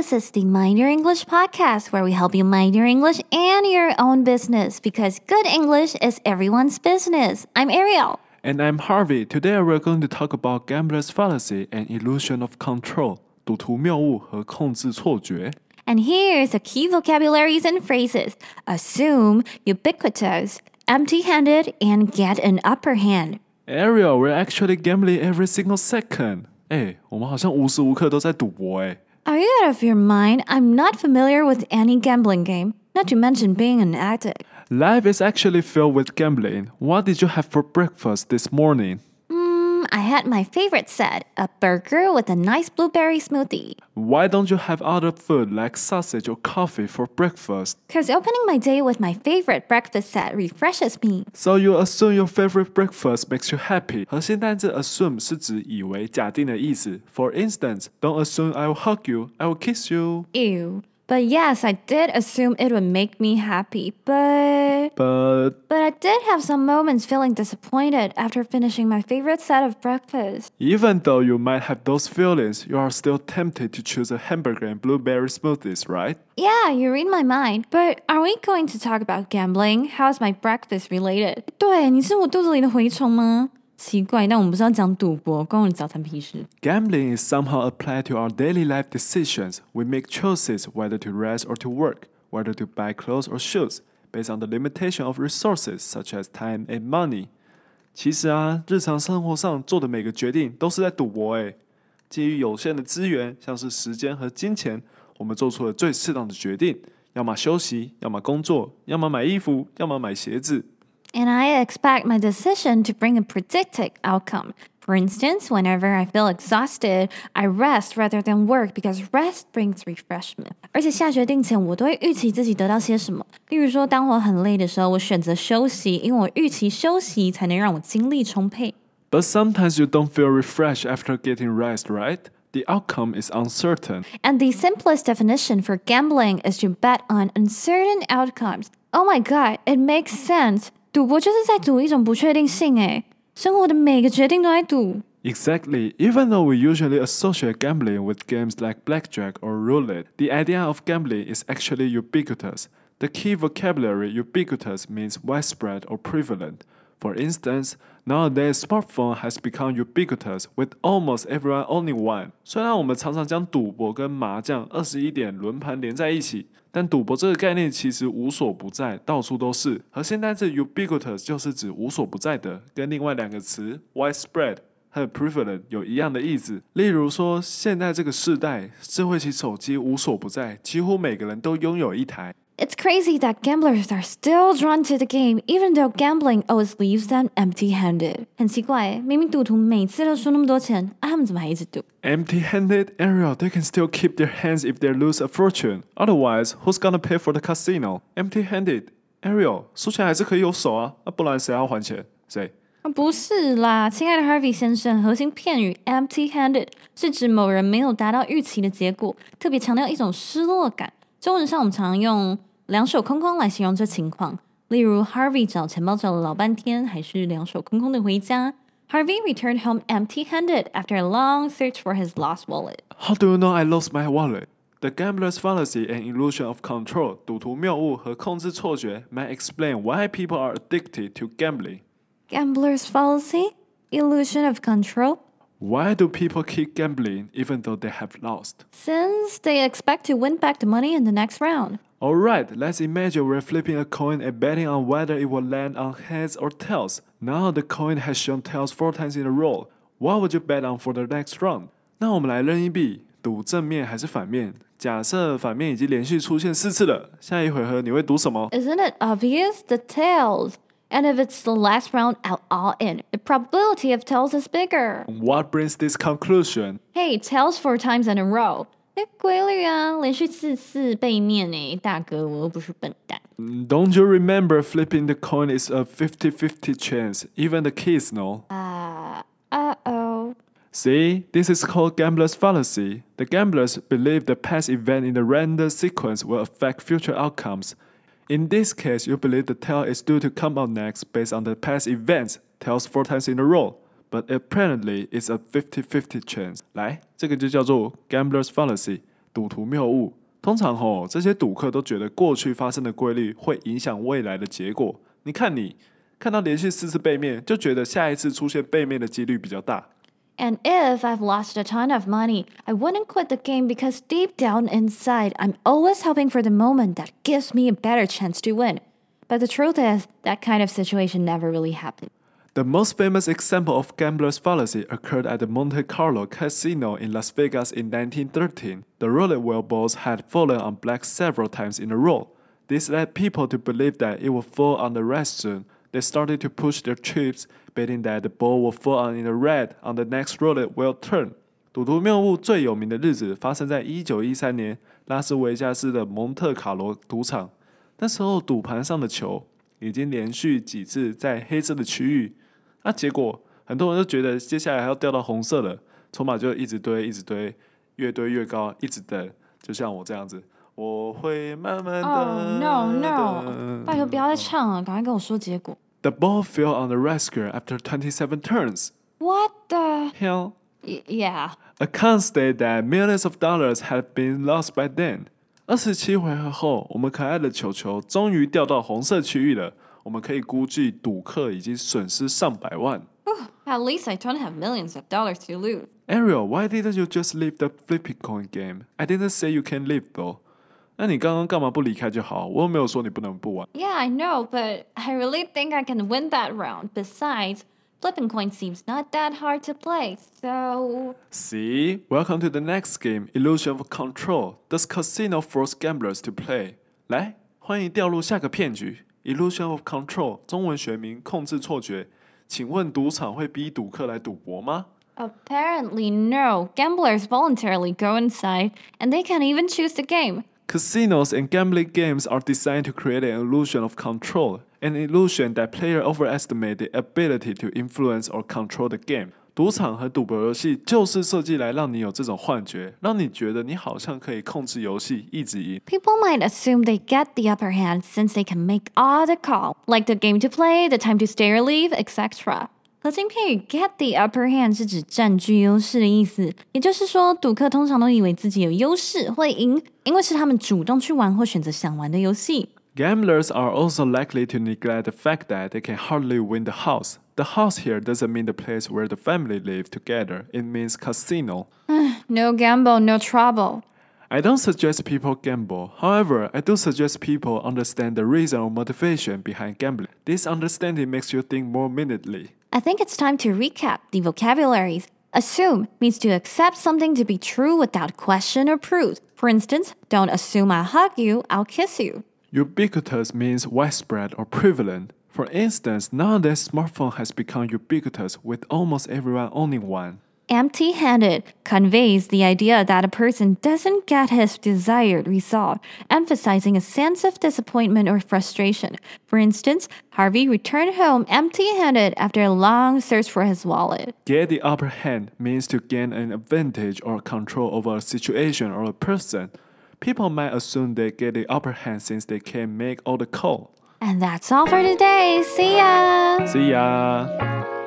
This is the Mind Your English podcast where we help you mind your English and your own business because good English is everyone's business. I'm Ariel. And I'm Harvey. Today we're going to talk about gambler's fallacy and illusion of control. 赌徒谬误和控制错觉。 And here's the key vocabularies and phrases assume, ubiquitous, empty handed, and get an upper hand. Ariel, we're actually gambling every single second. 哎，我们好像无时无刻都在赌博哎。 Are you out of your mind? I'm not familiar with any gambling game, not to mention being an addict. Life is actually filled with gambling. What did you have for breakfast this morning? Mm, I had my favorite set a burger with a nice blueberry smoothie. Why don't you have other food like sausage or coffee for breakfast? Because opening my day with my favorite breakfast set refreshes me. So you assume your favorite breakfast makes you happy. 核心单字 assume 是指以为、假定的意思。For instance, don't assume I will hug you, I will kiss you. Ew. But yes, I did assume it would make me happy, but. But But I did have some moments feeling disappointed after finishing my favorite set of breakfast. even though you might have those feelings, you are still tempted to choose a hamburger and blueberry smoothies, right? Yeah, you read my mind. But are we going to talk about gambling? How's my breakfast related? 对，你是我肚子里的蛔虫吗？ 奇怪，但我们不是要讲赌博，关我的早餐屁事。Gambling is somehow applied to our daily life decisions. We make choices whether to rest or to work, whether to buy clothes or shoes, based on the limitation of resources such as time and money. 其实啊，日常生活上做的每个决定都是在赌博诶。基于有限的资源，像是时间和金钱，我们做出了最适当的决定：要么休息，要么工作，要么买衣服，要么买鞋子。And I expect my decision to bring a predicted outcome. For instance, whenever I feel exhausted, I rest rather than work because rest brings refreshment. 而且下决定前，我都会预期自己得到些什么。例如说，当我很累的时候，我选择休息，因为我预期休息才能让我精力充沛。 But sometimes you don't feel refreshed after getting rest, right? The outcome is uncertain. And the simplest definition for gambling is to bet on uncertain outcomes. Oh my god, it makes sense. 赌博就是在赌一种不确定性诶，生活的每个决定都在赌。 Exactly. Even though we usually associate gambling with games like blackjack or roulette, the idea of gambling is actually ubiquitous. The key vocabulary ubiquitous means widespread or prevalent. For instance, nowadays smartphone has become ubiquitous with almost everyone owning one. 虽然我们常常将赌博跟麻将二十一点轮盘连在一起，但赌博这个概念其实无所不在，到处都是。核心单字 ubiquitous 就是指无所不在的，跟另外两个词 widespread 和 prevalent 有一样的意思。例如说，现在这个世代，智慧型手机无所不在，几乎每个人都拥有一台。It's crazy that gamblers are still drawn to the game, even though gambling always leaves them empty-handed. 很奇怪耶，明明赌徒每次都输那么多钱，啊，他们怎么还一直赌？ Empty-handed Ariel, they can still keep their hands if they lose a fortune. Otherwise, who's gonna pay for the casino? Empty-handed Ariel，输钱还是可以有手啊，那、不然谁要还钱？谁？啊，不是啦，亲爱的 Harvey 先生，核心片语 empty-handed 是指某人没有达到预期的结果，特别强调一种失落感。中文上我们常用 两手空空来形容这情况，例如 Harvey 找钱包找了老半天，还是两手空空的回家。Harvey returned home empty-handed after a long search for his lost wallet. How do you know I lost my wallet? The gambler's fallacy and illusion of control, 赌徒谬误和控制错觉 may explain why people are addicted to gambling. Gambler's fallacy? Illusion of control? Why do people keep gambling even though they have lost? Since they expect to win back the money in the next round. Alright, let's imagine we're flipping a coin and betting on whether it will land on heads or tails. Now the coin has shown tails four times in a row. What would you bet on for the next round? 那我们来扔一币，赌正面还是反面？假设反面已经连续出现四次了，下一回合你会赌什么？ Isn't it obvious? The tails. And if it's the last round, I'll all in. The probability of tails is bigger. What brings this conclusion? Hey, tails four times in a row. 哎，规律啊，连续四次背面呢，大哥，我又不是笨蛋。 Don't you remember flipping the coin is a 50-50 chance? Even the kids know. Uh, uh-oh. See, this is called gambler's fallacy. The gamblers believe the past event in the random sequence will affect future outcomes. In this case, you believe the tail is due to come out next based on the past events, tails four times in a row. But apparently, it's a 50-50 chance. 来，这个就叫做 gambler's fallacy。 赌徒谬误。通常吼，这些赌客都觉得过去发生的规律会影响未来的结果。你看你看到连续四次背面，就觉得下一次出现背面的几率比较大。 And if I've lost a ton of money, I wouldn't quit the game because deep down inside, I'm always hoping for the moment that gives me a better chance to win. But the truth is, that kind of situation never really happened. The most famous example of gambler's fallacy occurred at the Monte Carlo Casino in Las Vegas in 1913. The roulette wheel balls had fallen on black several times in a row. This led people to believe that it would fall on the red soon. They started to push their chips, betting that the ball would fall on in the red on the next roulette wheel turn. 赌徒谬误最有名的日子发生在一九一三年拉斯维加斯的蒙特卡罗赌场。那时候赌盘上的球 已经连续几次在黑色的区域，那结果很多人都觉得接下来还要掉到红色了，筹码就一直堆，一直堆，越堆越高，一直等，就像我这样子，我会慢慢的。Oh, no, no. 拜托不要再唱了，赶快跟我说结果。The ball fell on the red square after twenty-seven turns. What the? Hell. Yeah. Accounts state that millions of dollars had been lost by then. 二十七回合后，我们可爱的球球终于掉到红色区域了。我们可以估计赌客已经损失上百万。 At least I don't have millions of dollars to lose. Ariel, why didn't you just leave the flipping coin game? I didn't say you can leave though. 那你刚刚干嘛不离开就好？我又没有说你不能不玩。 Yeah, I know, but I really think I can win that round. Besides, flipping coin seems not that hard to play, so. See, welcome to the next game, Illusion of Control. Does casino force gamblers to play? 来，欢迎掉入下个骗局，Illusion of Control，中文学名控制错觉。请问赌场会逼赌客来赌博吗？ Apparently, no. Gamblers voluntarily go inside, and they can even choose the game. Casinos and gambling games are designed to create an illusion of control, an illusion that players overestimate the ability to influence or control the game. 赌场和赌博游戏就是设计来让你有这种幻觉，让你觉得你好像可以控制游戏，一直赢。 People might assume they get the upper hand since they can make all the call, like the game to play, the time to stay or leave, etc. 核心片语 get the upper hand 是指占据优势的意思，也就是说，赌客通常都以为自己有优势会赢，因为是他们主动去玩或选择想玩的游戏。 Gamblers are also likely to neglect the fact that they can hardly win the house. The house here doesn't mean the place where the family live together, it means casino. No gamble, no trouble. I don't suggest people gamble. However, I do suggest people understand the reason or motivation behind gambling. This understanding makes you think more minutely. I think it's time to recap the vocabularies. Assume means to accept something to be true without question or proof. For instance, don't assume I'll hug you, I'll kiss you. Ubiquitous means widespread or prevalent. For instance, nowadays smartphone has become ubiquitous with almost everyone owning one. Empty handed conveys the idea that a person doesn't get his desired result, emphasizing a sense of disappointment or frustration. For instance, Harvey returned home empty handed after a long search for his wallet. Get the upper hand means to gain an advantage or control over a situation or a person. People might assume they get the upper hand since they can make all the call. And that's all for today. See ya! See ya!